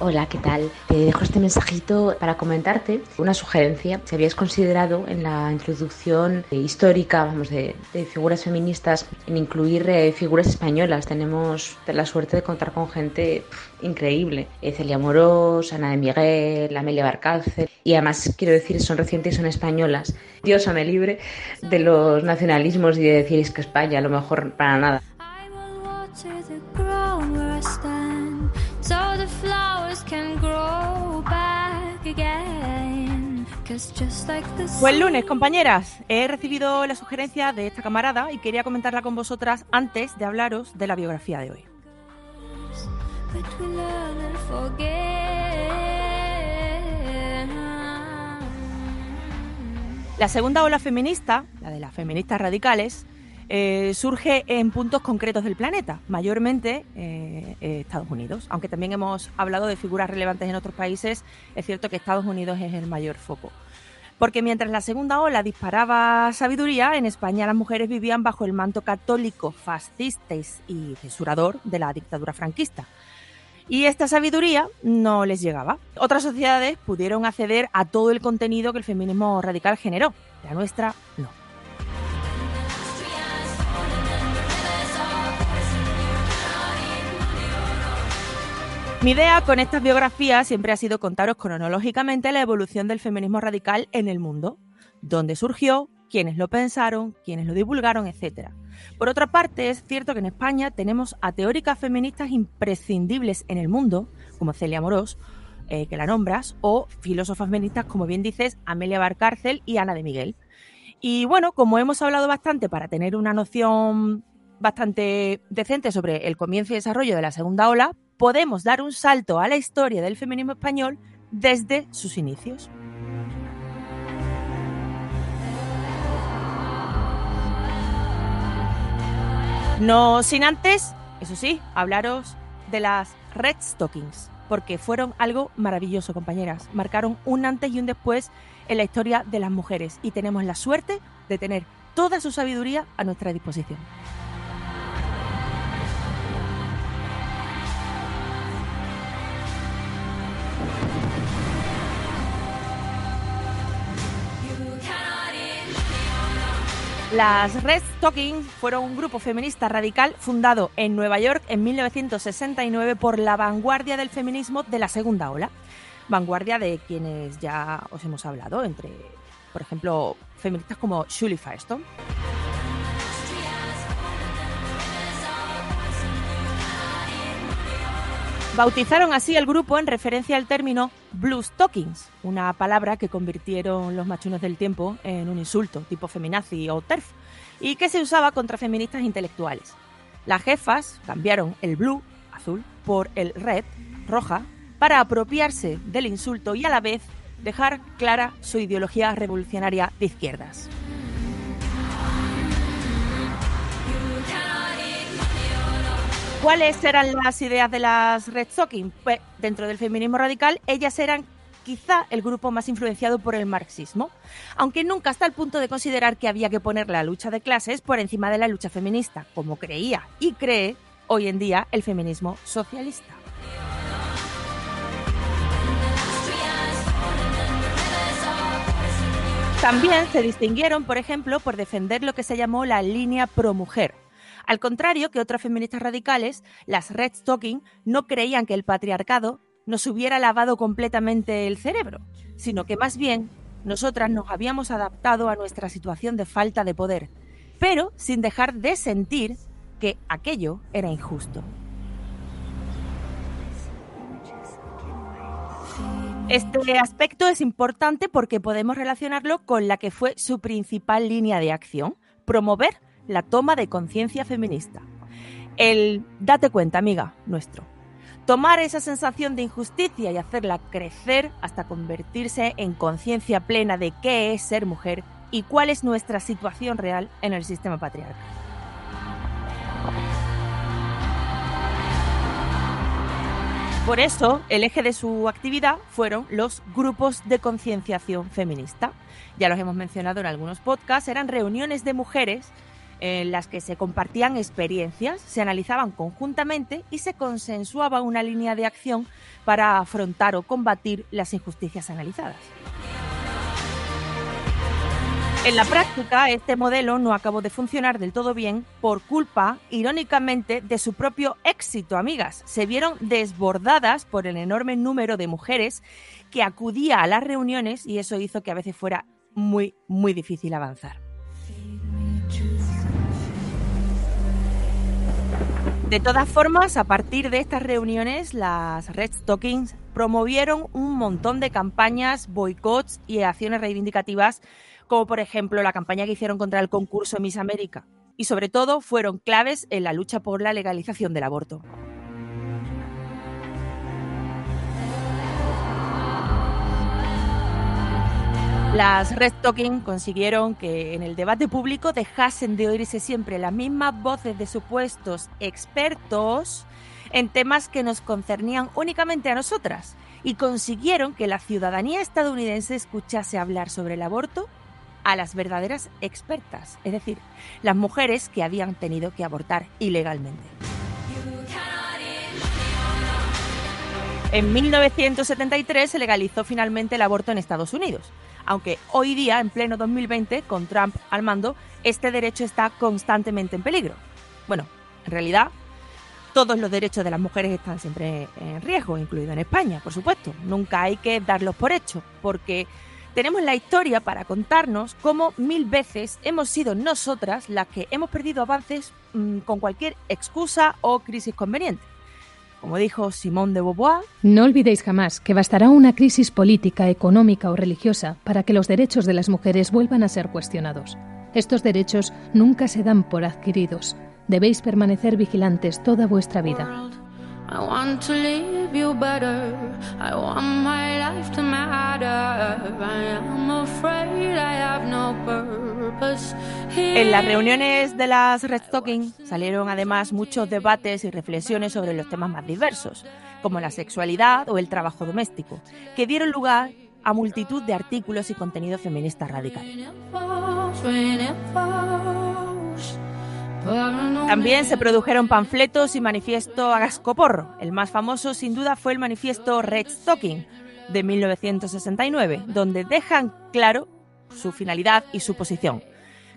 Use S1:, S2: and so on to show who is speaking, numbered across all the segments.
S1: Hola, ¿qué tal? Te dejo este mensajito para comentarte una sugerencia. Si habías considerado en la introducción histórica vamos, de, figuras feministas en incluir eh, figuras españolas. Tenemos la suerte de contar con gente increíble. Eh, Celia Morós, Ana de Miguel, Amelia Barcárcel. Y además, quiero decir, son recientes y son españolas. Dios me libre de los nacionalismos y de decir que España a lo mejor para nada.
S2: Buen lunes, compañeras. He recibido la sugerencia de esta camarada y quería comentarla con vosotras antes de hablaros de la biografía de hoy. La segunda ola feminista, la de las feministas radicales, eh, surge en puntos concretos del planeta, mayormente eh, eh, Estados Unidos. Aunque también hemos hablado de figuras relevantes en otros países, es cierto que Estados Unidos es el mayor foco. Porque mientras la segunda ola disparaba sabiduría, en España las mujeres vivían bajo el manto católico, fascista y censurador de la dictadura franquista. Y esta sabiduría no les llegaba. Otras sociedades pudieron acceder a todo el contenido que el feminismo radical generó. La nuestra no. Mi idea con estas biografías siempre ha sido contaros cronológicamente la evolución del feminismo radical en el mundo, dónde surgió, quiénes lo pensaron, quiénes lo divulgaron, etc. Por otra parte, es cierto que en España tenemos a teóricas feministas imprescindibles en el mundo, como Celia Morós, eh, que la nombras, o filósofas feministas, como bien dices, Amelia Barcárcel y Ana de Miguel. Y bueno, como hemos hablado bastante para tener una noción bastante decente sobre el comienzo y desarrollo de la segunda ola, podemos dar un salto a la historia del feminismo español desde sus inicios. No sin antes, eso sí, hablaros de las Red Stockings, porque fueron algo maravilloso, compañeras. Marcaron un antes y un después en la historia de las mujeres y tenemos la suerte de tener toda su sabiduría a nuestra disposición. Las Red Stockings fueron un grupo feminista radical fundado en Nueva York en 1969 por la vanguardia del feminismo de la segunda ola. Vanguardia de quienes ya os hemos hablado, entre, por ejemplo, feministas como Shirley Firestone. Bautizaron así el grupo en referencia al término Blue Stockings, una palabra que convirtieron los machunos del tiempo en un insulto, tipo feminazi o TERF, y que se usaba contra feministas intelectuales. Las jefas cambiaron el blue, azul, por el red, roja, para apropiarse del insulto y a la vez dejar clara su ideología revolucionaria de izquierdas. ¿Cuáles eran las ideas de las Red Stockings? Pues dentro del feminismo radical, ellas eran quizá el grupo más influenciado por el marxismo, aunque nunca hasta el punto de considerar que había que poner la lucha de clases por encima de la lucha feminista, como creía y cree hoy en día el feminismo socialista. También se distinguieron, por ejemplo, por defender lo que se llamó la línea pro-mujer. Al contrario que otras feministas radicales, las Red Stocking no creían que el patriarcado nos hubiera lavado completamente el cerebro, sino que más bien nosotras nos habíamos adaptado a nuestra situación de falta de poder, pero sin dejar de sentir que aquello era injusto. Este aspecto es importante porque podemos relacionarlo con la que fue su principal línea de acción, promover la toma de conciencia feminista. El date cuenta, amiga, nuestro. Tomar esa sensación de injusticia y hacerla crecer hasta convertirse en conciencia plena de qué es ser mujer y cuál es nuestra situación real en el sistema patriarcal. Por eso, el eje de su actividad fueron los grupos de concienciación feminista. Ya los hemos mencionado en algunos podcasts, eran reuniones de mujeres en las que se compartían experiencias, se analizaban conjuntamente y se consensuaba una línea de acción para afrontar o combatir las injusticias analizadas. En la práctica, este modelo no acabó de funcionar del todo bien por culpa, irónicamente, de su propio éxito, amigas. Se vieron desbordadas por el enorme número de mujeres que acudía a las reuniones y eso hizo que a veces fuera muy, muy difícil avanzar. De todas formas, a partir de estas reuniones, las Red Stockings promovieron un montón de campañas, boicots y acciones reivindicativas como por ejemplo la campaña que hicieron contra el concurso Miss América, y sobre todo fueron claves en la lucha por la legalización del aborto. Las Red Talking consiguieron que en el debate público dejasen de oírse siempre las mismas voces de supuestos expertos en temas que nos concernían únicamente a nosotras y consiguieron que la ciudadanía estadounidense escuchase hablar sobre el aborto a las verdaderas expertas, es decir, las mujeres que habían tenido que abortar ilegalmente. En 1973 se legalizó finalmente el aborto en Estados Unidos, aunque hoy día, en pleno 2020, con Trump al mando, este derecho está constantemente en peligro. Bueno, en realidad, todos los derechos de las mujeres están siempre en riesgo, incluido en España, por supuesto. Nunca hay que darlos por hecho, porque tenemos la historia para contarnos cómo mil veces hemos sido nosotras las que hemos perdido avances mm, con cualquier excusa o crisis conveniente. Como dijo Simone de Beauvoir,
S3: no olvidéis jamás que bastará una crisis política, económica o religiosa para que los derechos de las mujeres vuelvan a ser cuestionados. Estos derechos nunca se dan por adquiridos. Debéis permanecer vigilantes toda vuestra vida.
S2: En las reuniones de las Red Stocking salieron además muchos debates y reflexiones sobre los temas más diversos, como la sexualidad o el trabajo doméstico, que dieron lugar a multitud de artículos y contenido feminista radical. También se produjeron panfletos y manifiesto a gascoporro. El más famoso, sin duda, fue el manifiesto Red Stocking de 1969, donde dejan claro su finalidad y su posición.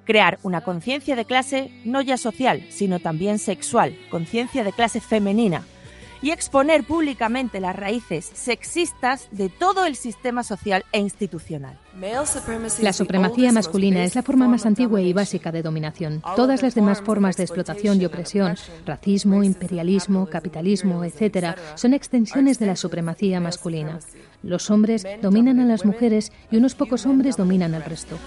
S2: Crear una conciencia de clase no ya social, sino también sexual, conciencia de clase femenina, y exponer públicamente las raíces sexistas de todo el sistema social e institucional.
S3: La supremacía masculina es la forma más antigua y básica de dominación. Todas las demás formas de explotación y opresión, racismo, imperialismo, capitalismo, etc., son extensiones de la supremacía masculina. Los hombres dominan a las mujeres y unos pocos hombres dominan al resto.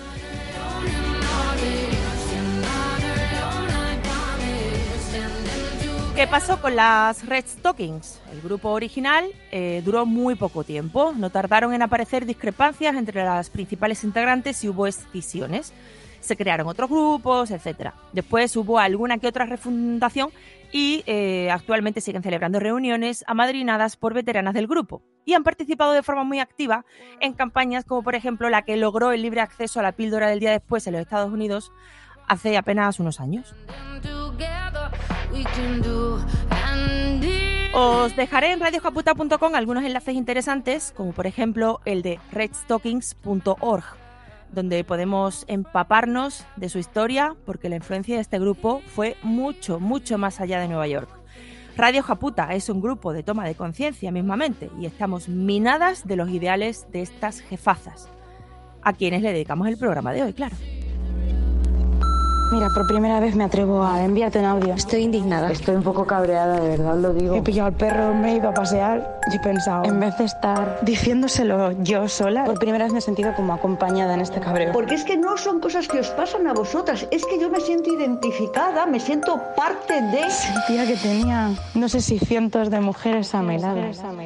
S2: ¿Qué pasó con las Red Stockings? El grupo original eh, duró muy poco tiempo. No tardaron en aparecer discrepancias entre las principales integrantes y hubo escisiones. Se crearon otros grupos, etc. Después hubo alguna que otra refundación y eh, actualmente siguen celebrando reuniones amadrinadas por veteranas del grupo. Y han participado de forma muy activa en campañas como por ejemplo la que logró el libre acceso a la píldora del día después en los Estados Unidos hace apenas unos años. Os dejaré en radiojaputa.com algunos enlaces interesantes, como por ejemplo el de redstockings.org, donde podemos empaparnos de su historia, porque la influencia de este grupo fue mucho, mucho más allá de Nueva York. Radio Japuta es un grupo de toma de conciencia mismamente y estamos minadas de los ideales de estas jefazas, a quienes le dedicamos el programa de hoy, claro.
S4: Mira, por primera vez me atrevo a enviarte un audio.
S1: Estoy indignada.
S4: Estoy un poco cabreada, de verdad lo digo. He pillado al perro, me he ido a pasear y he pensado, en vez de estar diciéndoselo yo sola, por primera vez me he sentido como acompañada en este cabreo.
S5: Porque es que no son cosas que os pasan a vosotras, es que yo me siento identificada, me siento parte de...
S4: Sentía que tenía, no sé si cientos de mujeres a mi lado.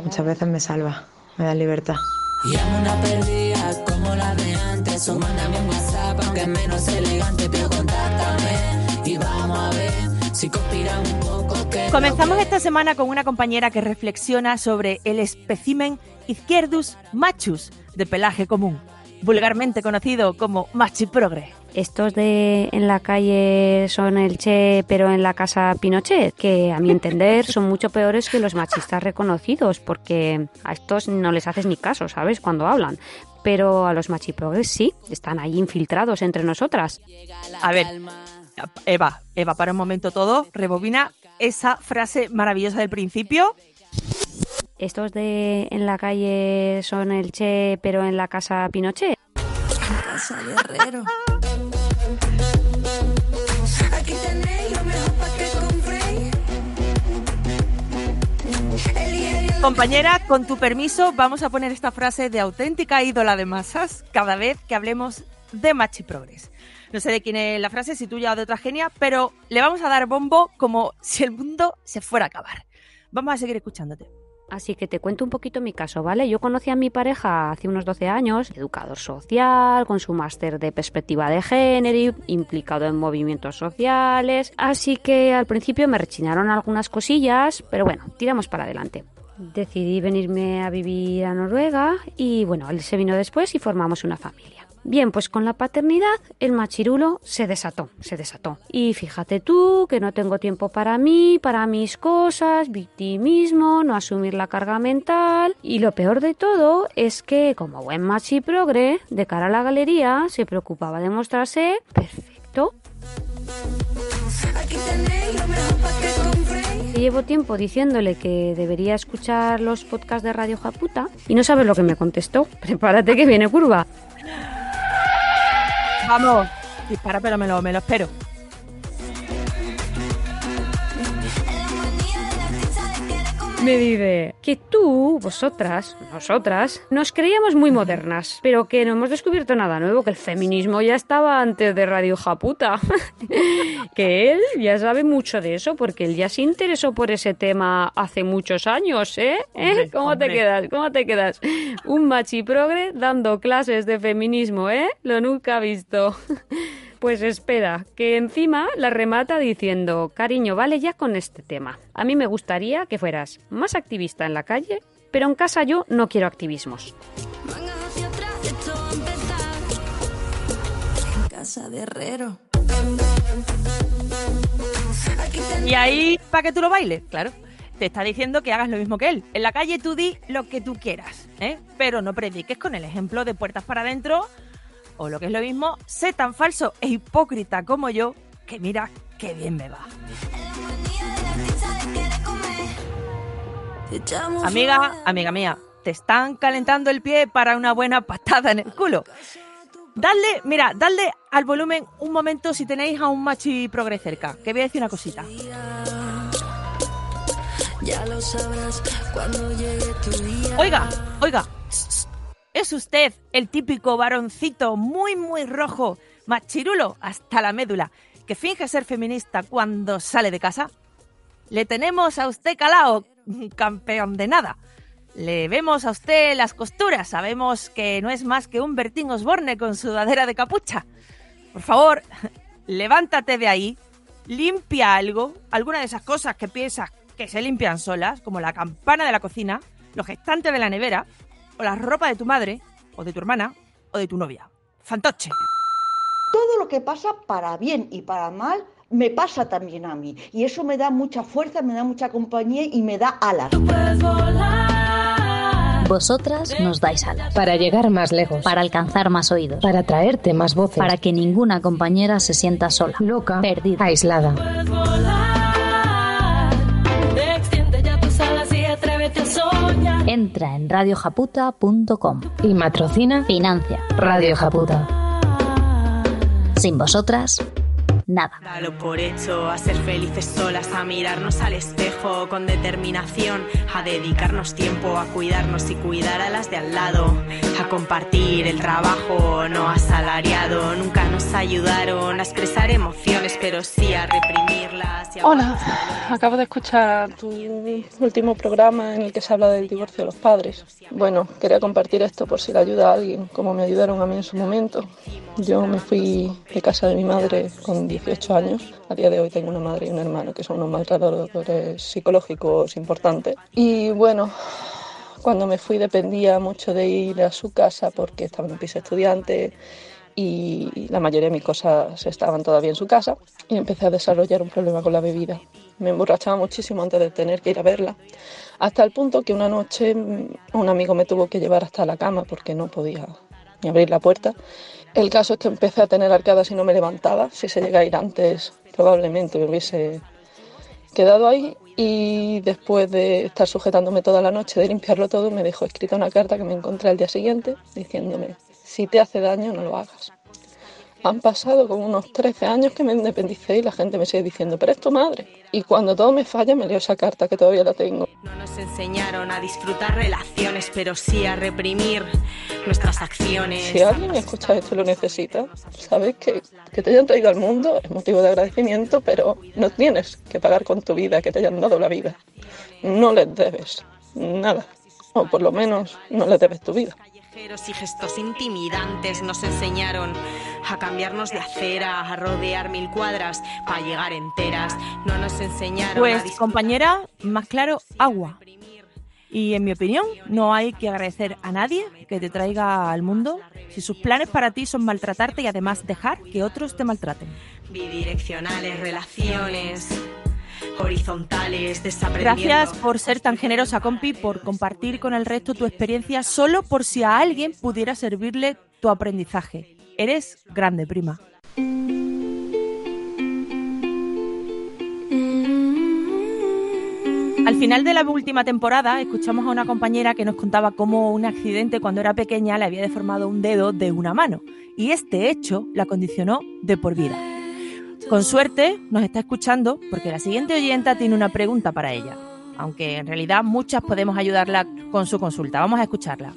S4: Muchas veces me salva, me da libertad.
S6: Y amo una perdida como la de antes. O mándame un WhatsApp, aunque es menos elegante, pero contáctame. Y vamos a ver si conspiran un poco. Que
S2: Comenzamos esta semana con una compañera que reflexiona sobre el espécimen Izquierdus machus de pelaje común, vulgarmente conocido como machiprogre.
S7: Estos de en la calle son el Che, pero en la casa Pinochet, que a mi entender son mucho peores que los machistas reconocidos, porque a estos no les haces ni caso, ¿sabes? Cuando hablan. Pero a los machiprogres sí, están ahí infiltrados entre nosotras.
S2: A ver, Eva, Eva, para un momento todo, rebobina esa frase maravillosa del principio.
S7: Estos de en la calle son el Che, pero en la casa Pinochet.
S6: Casa Guerrero. Aquí tenéis lo mejor para que compréis.
S2: Compañera, con tu permiso, vamos a poner esta frase de auténtica ídola de masas cada vez que hablemos de machiprogres. No sé de quién es la frase, si tuya o de otra genia, pero le vamos a dar bombo como si el mundo se fuera a acabar. Vamos a seguir escuchándote.
S7: Así que te cuento un poquito mi caso, ¿vale? Yo conocí a mi pareja hace unos 12 años, educador social, con su máster de perspectiva de género, implicado en movimientos sociales. Así que al principio me rechinaron algunas cosillas, pero bueno, tiramos para adelante. Decidí venirme a vivir a Noruega y bueno, él se vino después y formamos una familia. Bien, pues con la paternidad el machirulo se desató, se desató. Y fíjate tú que no tengo tiempo para mí, para mis cosas, victimismo, no asumir la carga mental. Y lo peor de todo es que como buen machiprogre, de cara a la galería, se preocupaba de mostrarse perfecto.
S6: Aquí tenéis lo mejor para que compréis.
S7: Que Llevo tiempo diciéndole que debería escuchar los podcasts de Radio Japuta y no sabes lo que me contestó. Prepárate que viene curva.
S2: Vamos, dispara, pero me lo, espero.
S7: Me dice que tú, vosotras, nosotras, nos creíamos muy modernas, pero que no hemos descubierto nada nuevo, que el feminismo ya estaba antes de Radio Japuta. que él ya sabe mucho de eso, porque él ya se interesó por ese tema hace muchos años, ¿eh? ¿Eh? ¿Cómo te quedas? ¿Cómo te quedas? Un machiprogre dando clases de feminismo, ¿eh? Lo nunca visto. Pues espera, que encima la remata diciendo, cariño, vale ya con este tema. A mí me gustaría que fueras más activista en la calle, pero en casa yo no quiero activismos.
S2: Y ahí, para que tú lo bailes, claro. Te está diciendo que hagas lo mismo que él. En la calle tú di lo que tú quieras, ¿eh? Pero no prediques con el ejemplo de puertas para adentro. O lo que es lo mismo, sé tan falso e hipócrita como yo que mira qué bien me va. Amiga, amiga mía, te están calentando el pie para una buena patada en el culo. Dadle, mira, dadle al volumen un momento si tenéis a un machi progre cerca, que voy a decir una cosita.
S6: Ya lo sabrás cuando llegue tu día.
S2: Oiga, oiga, ¿es usted el típico varoncito muy, muy rojo, machirulo hasta la médula, que finge ser feminista cuando sale de casa? Le tenemos a usted calao, campeón de nada. Le vemos a usted las costuras, sabemos que no es más que un Bertín Osborne con sudadera de capucha. Por favor, levántate de ahí, limpia algo, alguna de esas cosas que piensas que se limpian solas, como la campana de la cocina, los gestantes de la nevera, o la ropa de tu madre, o de tu hermana, o de tu novia. Fantoche.
S5: Todo lo que pasa para bien y para mal me pasa también a mí. Y eso me da mucha fuerza, me da mucha compañía y me da alas.
S8: Vosotras nos dais alas.
S9: Para llegar más lejos.
S8: Para alcanzar más oídos.
S9: Para traerte más voces.
S8: Para que ninguna compañera se sienta sola.
S9: Loca.
S8: Perdida.
S9: Aislada.
S8: Entra en radiojaputa.com
S9: Y matrocina
S8: Financia.
S9: Radio Japuta.
S8: Sin vosotras, nada.
S10: Dalo por hecho, a ser felices solas, a mirarnos al espejo con determinación, a dedicarnos tiempo a cuidarnos y cuidar a las de al lado, a compartir el trabajo no asalariado. Nunca nos ayudaron a expresar emociones, pero sí a reprimirlas. y a
S11: Hola, acabo de escuchar tu último programa en el que se habla del divorcio de los padres. Bueno, quería compartir esto por si le ayuda a alguien, como me ayudaron a mí en su momento. Yo me fui de casa de mi madre con 18 años. A día de hoy tengo una madre y un hermano que son unos maltratadores psicológicos importantes. Y bueno, cuando me fui dependía mucho de ir a su casa porque estaba en un piso estudiante y la mayoría de mis cosas estaban todavía en su casa y empecé a desarrollar un problema con la bebida. Me emborrachaba muchísimo antes de tener que ir a verla, hasta el punto que una noche un amigo me tuvo que llevar hasta la cama porque no podía ni abrir la puerta. El caso es que empecé a tener arcadas y no me levantaba. Si se llega a ir antes, probablemente me hubiese quedado ahí y después de estar sujetándome toda la noche, de limpiarlo todo, me dejó escrita una carta que me encontré al día siguiente diciéndome, si te hace daño, no lo hagas. Han pasado como unos 13 años que me independicé y la gente me sigue diciendo, pero es tu madre. Y cuando todo me falla, me leo esa carta que todavía la tengo.
S10: No nos enseñaron a disfrutar relaciones, pero sí a reprimir nuestras acciones.
S11: Si alguien escucha esto y lo necesita, sabes que, que te hayan traído al mundo es motivo de agradecimiento, pero no tienes que pagar con tu vida, que te hayan dado la vida. No les debes nada, o por lo menos no les debes tu vida.
S10: Y gestos intimidantes nos enseñaron a cambiarnos de acera, a rodear mil cuadras para llegar enteras. No nos enseñaron
S2: Pues compañera, más claro, agua. Y en mi opinión, no hay que agradecer a nadie que te traiga al mundo si sus planes para ti son maltratarte y además dejar que otros te maltraten.
S10: bidireccionales, relaciones horizontales.
S2: Gracias por ser tan generosa, compi, por compartir con el resto tu experiencia solo por si a alguien pudiera servirle tu aprendizaje. Eres grande, prima. Al final de la última temporada escuchamos a una compañera que nos contaba cómo un accidente cuando era pequeña le había deformado un dedo de una mano y este hecho la condicionó de por vida. Con suerte nos está escuchando porque la siguiente oyenta tiene una pregunta para ella, aunque en realidad muchas podemos ayudarla con su consulta. Vamos a escucharla.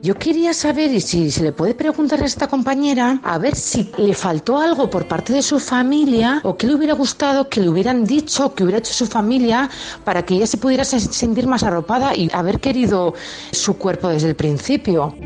S12: Yo quería saber y si se le puede preguntar a esta compañera a ver si le faltó algo por parte de su familia o qué le hubiera gustado que le hubieran dicho, que hubiera hecho su familia para que ella se pudiera se- sentir más arropada y haber querido su cuerpo desde el principio.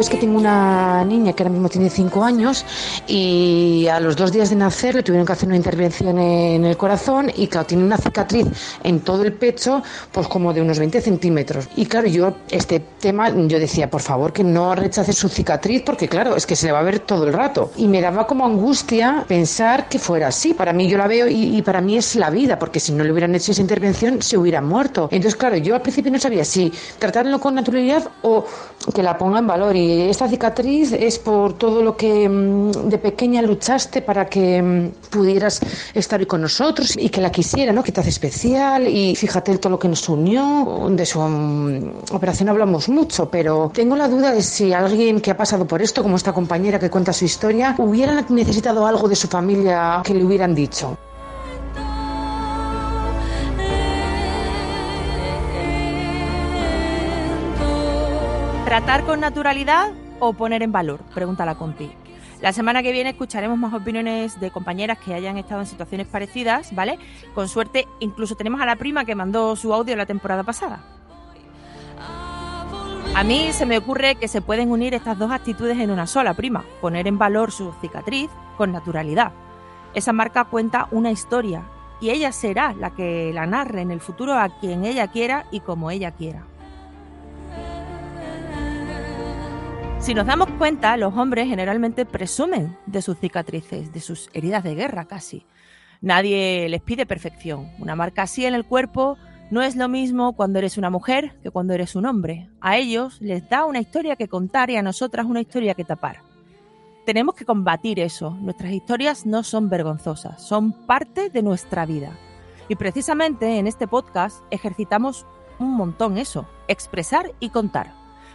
S12: Yo es que tengo una niña que ahora mismo tiene 5 años y a los dos días de nacer le tuvieron que hacer una intervención en el corazón y claro, tiene una cicatriz en todo el pecho pues como de unos 20 centímetros. Y claro, yo este tema yo decía, por favor que no rechace su cicatriz porque claro, es que se le va a ver todo el rato. Y me daba como angustia pensar que fuera así. Para mí yo la veo y, y para mí es la vida porque si no le hubieran hecho esa intervención se hubiera muerto. Entonces claro, yo al principio no sabía si tratarlo con naturalidad o que la ponga en valor. Y esta cicatriz es por todo lo que mm, de pequeña luchaste para que mm, pudieras estar hoy con nosotros y que la quisiera, ¿no? Que te hace especial y fíjate todo lo que nos unió. De su mm, operación hablamos mucho, pero tengo la duda de si alguien que ha pasado por esto, como esta compañera que cuenta su historia, hubiera necesitado algo de su familia que le hubieran dicho.
S2: ¿Tratar con naturalidad o poner en valor? Pregunta la. La semana que viene escucharemos más opiniones de compañeras que hayan estado en situaciones parecidas, ¿vale? Con suerte, incluso tenemos a la prima que mandó su audio la temporada pasada. A mí se me ocurre que se pueden unir estas dos actitudes en una sola, prima. Poner en valor su cicatriz con naturalidad. Esa marca cuenta una historia y ella será la que la narre en el futuro a quien ella quiera y como ella quiera. Si nos damos cuenta, los hombres generalmente presumen de sus cicatrices, de sus heridas de guerra casi. Nadie les pide perfección. Una marca así en el cuerpo no es lo mismo cuando eres una mujer que cuando eres un hombre. A ellos les da una historia que contar y a nosotras una historia que tapar. Tenemos que combatir eso. Nuestras historias no son vergonzosas, son parte de nuestra vida. Y precisamente en este podcast ejercitamos un montón eso, expresar y contar,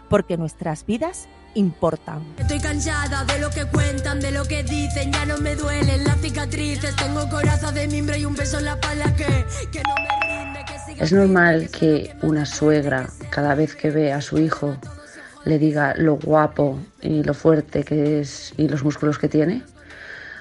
S2: porque nuestras vidas importan.
S6: Estoy cansada de lo que cuentan, de lo que dicen, ya no me duelen las cicatrices, tengo coraza de mimbre y un beso en la espalda que, que no me rinde, que siga
S13: Es normal que una suegra, cada vez que ve a su hijo, le diga lo guapo y lo fuerte que es y los músculos que tiene.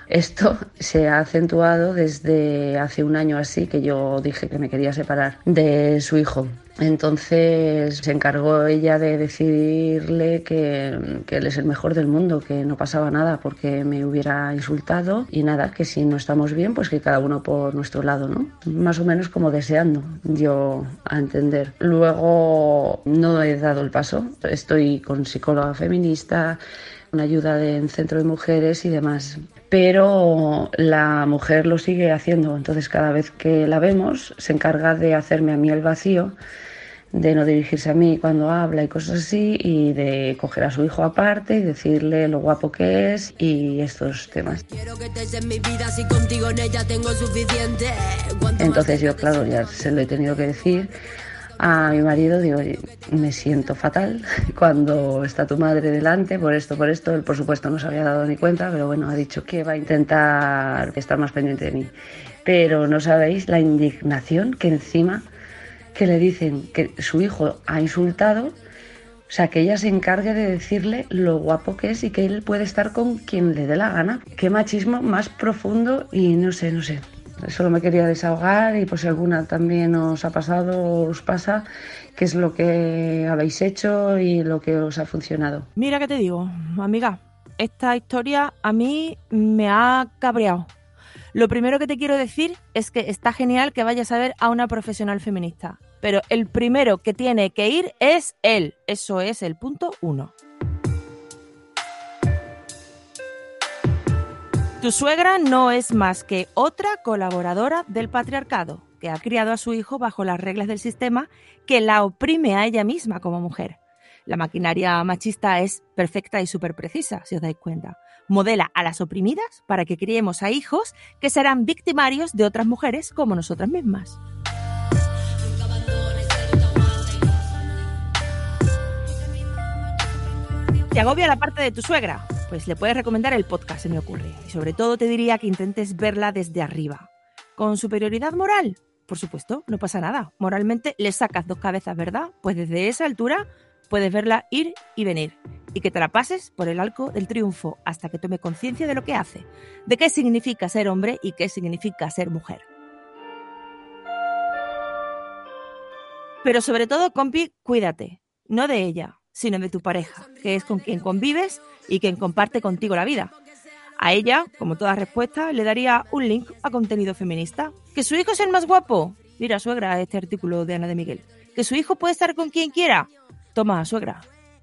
S13: Esto se ha acentuado desde hace un año así que yo dije que me quería separar de su hijo. Entonces se encargó ella de decirle que, que, él es el mejor del mundo, que no pasaba nada porque me hubiera insultado y nada, que si no estamos bien, pues que cada uno por nuestro lado, ¿no? Más o menos como deseando yo a entender. Luego no he dado el paso, estoy con psicóloga feminista, una ayuda de, en centro de mujeres y demás. Pero la mujer lo sigue haciendo, entonces cada vez que la vemos se encarga de hacerme a mí el vacío, de no dirigirse a mí cuando habla y cosas así, y de coger a su hijo aparte y decirle lo guapo que es y estos temas. Entonces yo, claro, ya se lo he tenido que decir a mi marido, digo, me siento fatal cuando está tu madre delante, por esto, por esto. Él, por supuesto, no se había dado ni cuenta, pero bueno, ha dicho que va a intentar estar más pendiente de mí. Pero no sabéis la indignación que encima que le dicen que su hijo ha insultado, o sea, que ella se encargue de decirle lo guapo que es y que él puede estar con quien le dé la gana. Qué machismo más profundo y no sé, no sé. Solo me quería desahogar y por si alguna también os ha pasado o os pasa, qué es lo que habéis hecho y lo que os ha funcionado.
S2: Mira que te digo, amiga, esta historia a mí me ha cabreado. Lo primero que te quiero decir es que está genial que vayas a ver a una profesional feminista, pero el primero que tiene que ir es él. Eso es el punto uno. Tu suegra no es más que otra colaboradora del patriarcado, que ha criado a su hijo bajo las reglas del sistema que la oprime a ella misma como mujer. La maquinaria machista es perfecta y súper precisa, si os dais cuenta. Modela a las oprimidas para que criemos a hijos que serán victimarios de otras mujeres como nosotras mismas. ¿Te agobia la parte de tu suegra? Pues le puedes recomendar el podcast, se me ocurre. Y sobre todo te diría que intentes verla desde arriba. ¿Con superioridad moral? Por supuesto, no pasa nada. Moralmente le sacas dos cabezas, ¿verdad? Pues desde esa altura puedes verla ir y venir. Y que te la pases por el arco del triunfo hasta que tome conciencia de lo que hace, de qué significa ser hombre y qué significa ser mujer. Pero sobre todo, compi, cuídate. No de ella, sino de tu pareja, que es con quien convives y quien comparte contigo la vida. A ella, como toda respuesta, le daría un link a contenido feminista. ¿Que su hijo es el más guapo? Mira, suegra, este artículo de Ana de Miguel. ¿Que su hijo puede estar con quien quiera? Toma, suegra,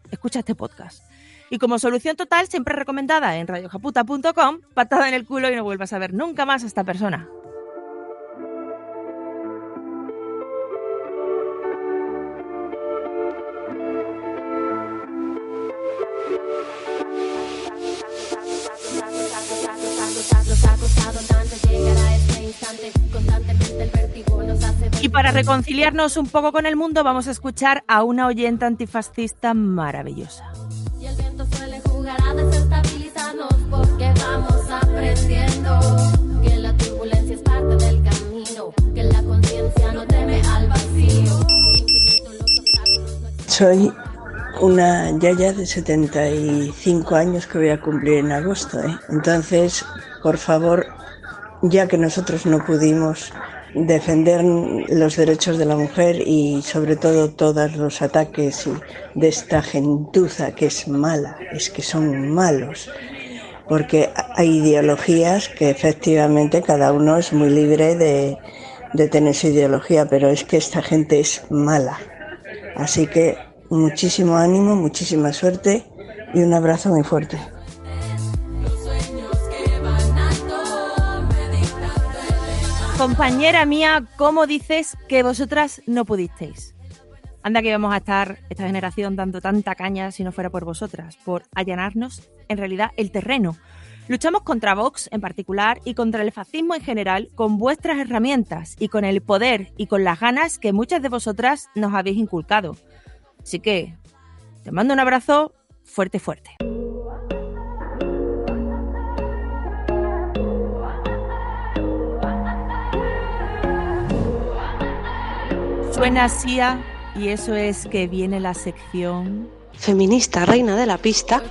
S2: escucha este podcast. Y como solución total, siempre recomendada en radiojaputa.com, patada en el culo y no vuelvas a ver nunca más a esta persona. Y para reconciliarnos un poco con el mundo, vamos a escuchar a una oyenta antifascista maravillosa.
S6: Y el viento suele jugar a desestabilizarnos porque vamos aprendiendo que la turbulencia es parte del camino, que la conciencia no teme al vacío.
S14: Soy una yaya de 75 años que voy a cumplir en agosto. ¿eh? Entonces, por favor, ya que nosotros no pudimos defender los derechos de la mujer y sobre todo todos los ataques de esta gentuza que es mala, es que son malos, porque hay ideologías que efectivamente cada uno es muy libre de, de tener su ideología, pero es que esta gente es mala. Así que muchísimo ánimo, muchísima suerte y un abrazo muy fuerte.
S2: Compañera mía, ¿cómo dices que vosotras no pudisteis? Anda que íbamos a estar esta generación dando tanta caña si no fuera por vosotras, por allanarnos en realidad el terreno. Luchamos contra Vox en particular y contra el fascismo en general con vuestras herramientas y con el poder y con las ganas que muchas de vosotras nos habéis inculcado. Así que te mando un abrazo fuerte, fuerte. Suena Sia y eso es que viene la sección
S15: Feminista reina de la pista.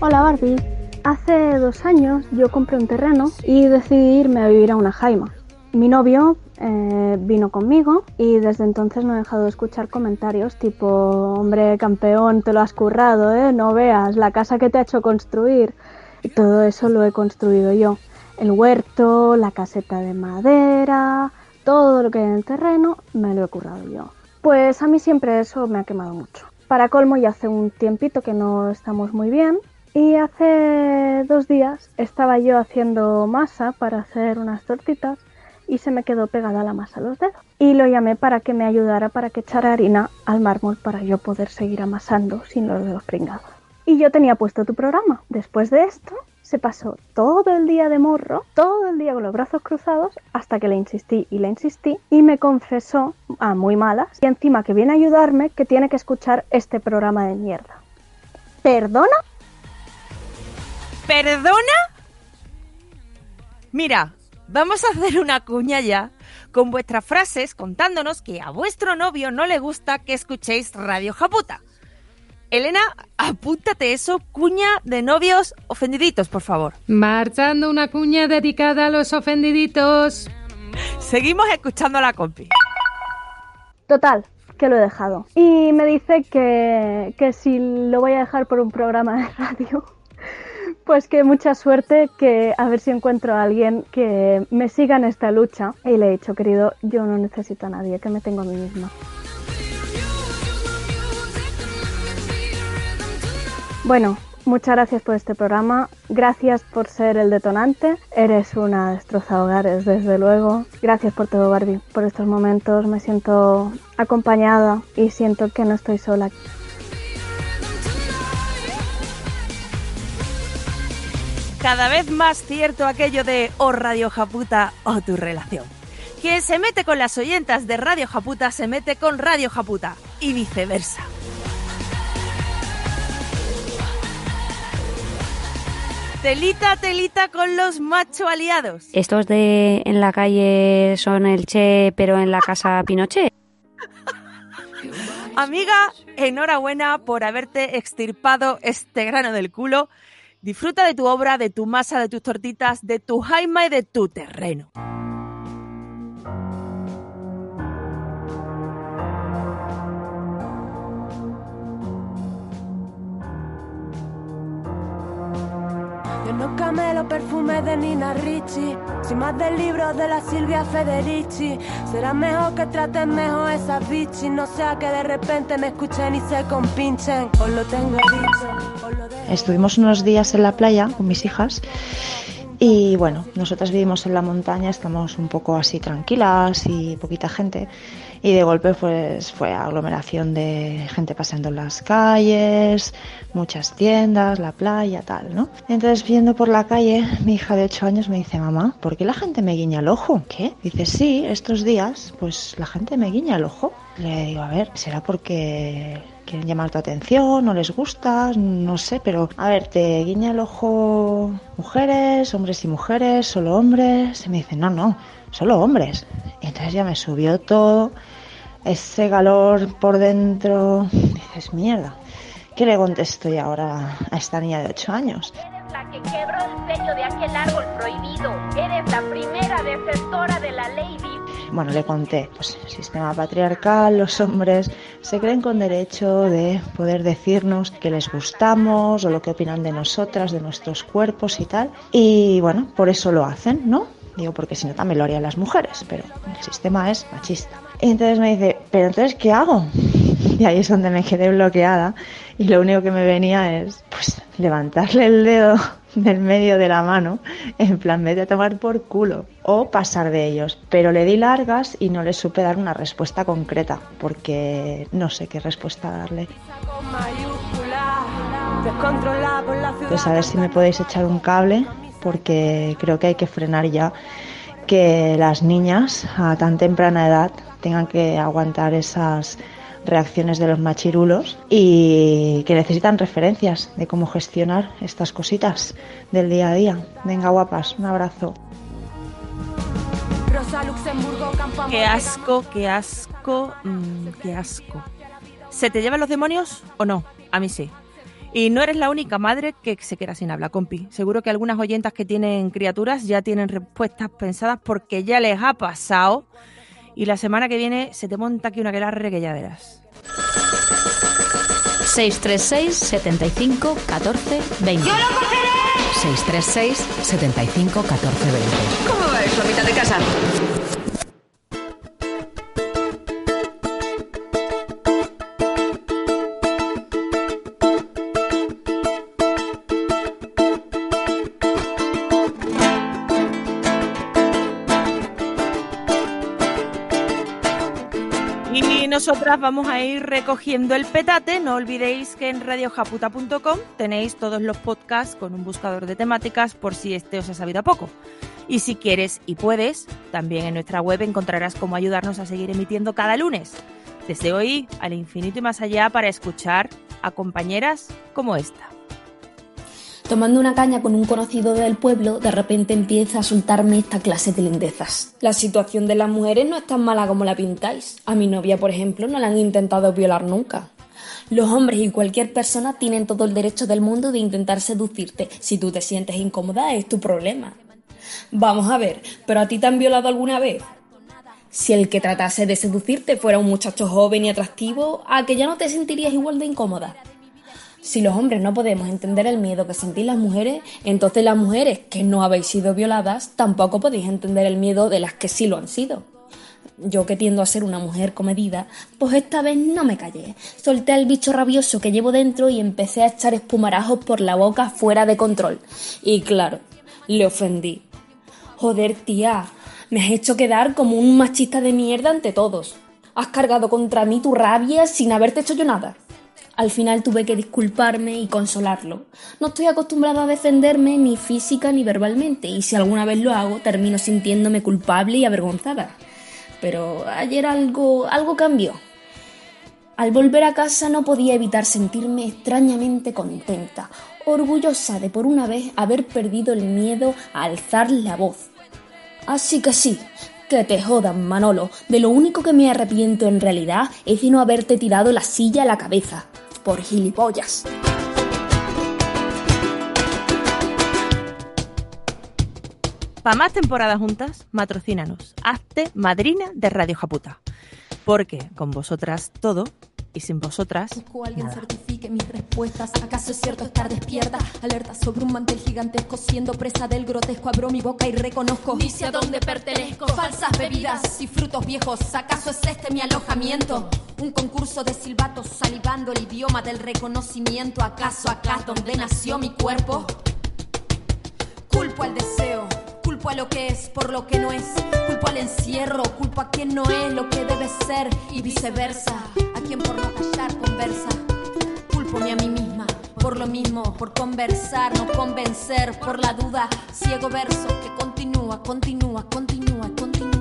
S16: Hola Barbie. Hace dos años yo compré un terreno y decidí irme a vivir a una jaima. Mi novio eh, vino conmigo y desde entonces no he dejado de escuchar comentarios tipo, hombre, campeón, te lo has currado, ¿eh? No veas la casa que te ha hecho construir. Y todo eso lo he construido yo. El huerto, la caseta de madera, todo lo que hay en el terreno, me lo he currado yo. Pues a mí siempre eso me ha quemado mucho. Para colmo, ya hace un tiempito que no estamos muy bien y hace dos días estaba yo haciendo masa para hacer unas tortitas y se me quedó pegada la masa a los dedos. Y lo llamé para que me ayudara para que echara harina al mármol para yo poder seguir amasando sin los dedos pringados. Y yo tenía puesto tu programa. Después de esto, se pasó todo el día de morro, todo el día con los brazos cruzados, hasta que le insistí y le insistí y me confesó a muy malas y encima que viene a ayudarme que tiene que escuchar este programa de mierda. ¿Perdona?
S2: ¿Perdona? Mira, Vamos a hacer una cuña ya con vuestras frases contándonos que a vuestro novio no le gusta que escuchéis Radio Japuta. Elena, apúntate eso, cuña de novios ofendiditos, por favor.
S3: Marchando una cuña dedicada a los ofendiditos.
S2: Seguimos escuchando a la compi.
S16: Total, que lo he dejado. Y me dice que, que si lo voy a dejar por un programa de radio pues que mucha suerte, que a ver si encuentro a alguien que me siga en esta lucha. Y le he dicho, querido, yo no necesito a nadie, que me tengo a mí misma. Bueno, muchas gracias por este programa. Gracias por ser el detonante. Eres una destroza hogares, desde luego. Gracias por todo, Barbie. Por estos momentos me siento acompañada y siento que no estoy sola.
S2: Cada vez más cierto aquello de o Radio Japuta o tu relación. Quien se mete con las oyentas de Radio Japuta se mete con Radio Japuta y viceversa. Telita, telita con los macho aliados.
S7: Estos de en la calle son el Che, pero en la casa Pinochet.
S2: Amiga, enhorabuena por haberte extirpado este grano del culo Disfruta de tu obra, de tu masa, de tus tortitas, de tu jaima y de tu terreno.
S17: Yo no camelo perfume de Nina Ricci, soy más del libro de la Silvia Federici. Será mejor que traten mejor esas bichis, no sea que de repente me escuchen y se compinchen. Os lo tengo dicho.
S18: Estuvimos unos días en la playa con mis hijas y bueno, nosotras vivimos en la montaña, estamos un poco así tranquilas y poquita gente y de golpe pues fue aglomeración de gente pasando en las calles, muchas tiendas, la playa, tal, ¿no? Entonces viendo por la calle, mi hija de 8 años me dice, mamá, ¿por qué la gente me guiña el ojo? ¿Qué? Dice, sí, estos días pues la gente me guiña el ojo. Le digo, a ver, ¿será porque quieren llamar tu atención, no les gustas, no sé, pero a ver, te guiña el ojo mujeres, hombres y mujeres, solo hombres. Y me dice, no, no, solo hombres. Y entonces ya me subió todo ese calor por dentro. dices, mierda. ¿Qué le contesto yo ahora a esta niña de 8 años?
S19: Eres la que quebró el sello de aquel árbol prohibido. Eres la primera defensora de la ley
S18: bueno, le conté, pues el sistema patriarcal, los hombres se creen con derecho de poder decirnos que les gustamos o lo que opinan de nosotras, de nuestros cuerpos y tal. Y bueno, por eso lo hacen, ¿no? Digo, porque si no también lo harían las mujeres, pero el sistema es machista. Y entonces me dice, pero entonces, ¿qué hago? Y ahí es donde me quedé bloqueada y lo único que me venía es, pues, levantarle el dedo del medio de la mano, en plan, vez de tomar por culo, o pasar de ellos. Pero le di largas y no le supe dar una respuesta concreta, porque no sé qué respuesta darle. Pues a ver si me podéis echar un cable, porque creo que hay que frenar ya que las niñas a tan temprana edad tengan que aguantar esas reacciones de los machirulos y que necesitan referencias de cómo gestionar estas cositas del día a día. Venga, guapas, un abrazo.
S2: Qué asco, qué asco, mm, qué asco. ¿Se te llevan los demonios o no? A mí sí. Y no eres la única madre que se queda sin habla, compi. Seguro que algunas oyentas que tienen criaturas ya tienen respuestas pensadas porque ya les ha pasado y la semana que viene se te monta aquí una aquelarre que ya verás.
S8: 636 75 14 20.
S19: ¡Yo lo cogeré!
S8: 636 75 14 20.
S19: ¿Cómo va eso, mitad de casa?
S2: Vamos a ir recogiendo el petate. No olvidéis que en radiojaputa.com tenéis todos los podcasts con un buscador de temáticas por si este os ha sabido a poco. Y si quieres y puedes, también en nuestra web encontrarás cómo ayudarnos a seguir emitiendo cada lunes. Desde hoy al infinito y más allá para escuchar a compañeras como esta.
S20: Tomando una caña con un conocido del pueblo, de repente empieza a soltarme esta clase de lindezas. La situación de las mujeres no es tan mala como la pintáis. A mi novia, por ejemplo, no la han intentado violar nunca. Los hombres y cualquier persona tienen todo el derecho del mundo de intentar seducirte. Si tú te sientes incómoda, es tu problema. Vamos a ver, ¿pero a ti te han violado alguna vez? Si el que tratase de seducirte fuera un muchacho joven y atractivo, ¿a que ya no te sentirías igual de incómoda? Si los hombres no podemos entender el miedo que sentís las mujeres, entonces las mujeres que no habéis sido violadas tampoco podéis entender el miedo de las que sí lo han sido. Yo que tiendo a ser una mujer comedida, pues esta vez no me callé. Solté al bicho rabioso que llevo dentro y empecé a echar espumarajos por la boca fuera de control. Y claro, le ofendí. Joder, tía, me has hecho quedar como un machista de mierda ante todos. Has cargado contra mí tu rabia sin haberte hecho yo nada. Al final tuve que disculparme y consolarlo. No estoy acostumbrada a defenderme ni física ni verbalmente, y si alguna vez lo hago, termino sintiéndome culpable y avergonzada. Pero ayer algo, algo cambió. Al volver a casa no podía evitar sentirme extrañamente contenta, orgullosa de por una vez haber perdido el miedo a alzar la voz. Así que sí, que te jodan, Manolo. De lo único que me arrepiento en realidad es de no haberte tirado la silla a la cabeza. Por gilipollas.
S2: Para más temporadas juntas, matrocínanos. Hazte madrina de Radio Japuta. Porque con vosotras todo y sin vosotras.
S21: Busco a alguien certifique mis respuestas. ¿Acaso es cierto estar despierta? Alerta sobre un mantel gigantesco, siendo presa del grotesco. Abro mi boca y reconozco. Dice a dónde pertenezco. Falsas bebidas y frutos viejos. ¿Acaso es este mi alojamiento? Un concurso de silbatos salivando el idioma del reconocimiento. ¿Acaso acá donde nació mi cuerpo? Culpo al deseo, culpo a lo que es por lo que no es, culpo al encierro, culpo a quien no es lo que debe ser y viceversa, a quien por no callar conversa. Culpome a mí misma por lo mismo, por conversar, no convencer, por la duda, ciego verso que continúa, continúa, continúa, continúa.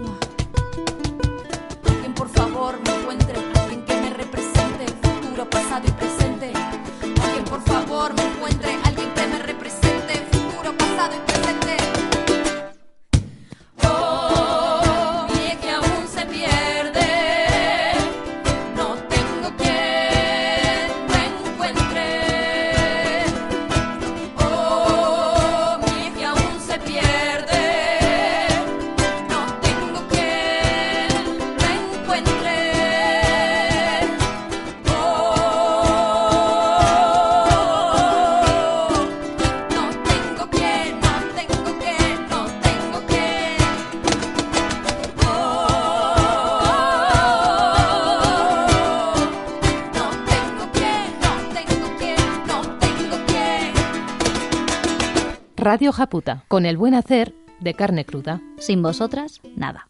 S3: Radio Japuta, con el buen hacer de carne cruda.
S8: Sin vosotras, nada.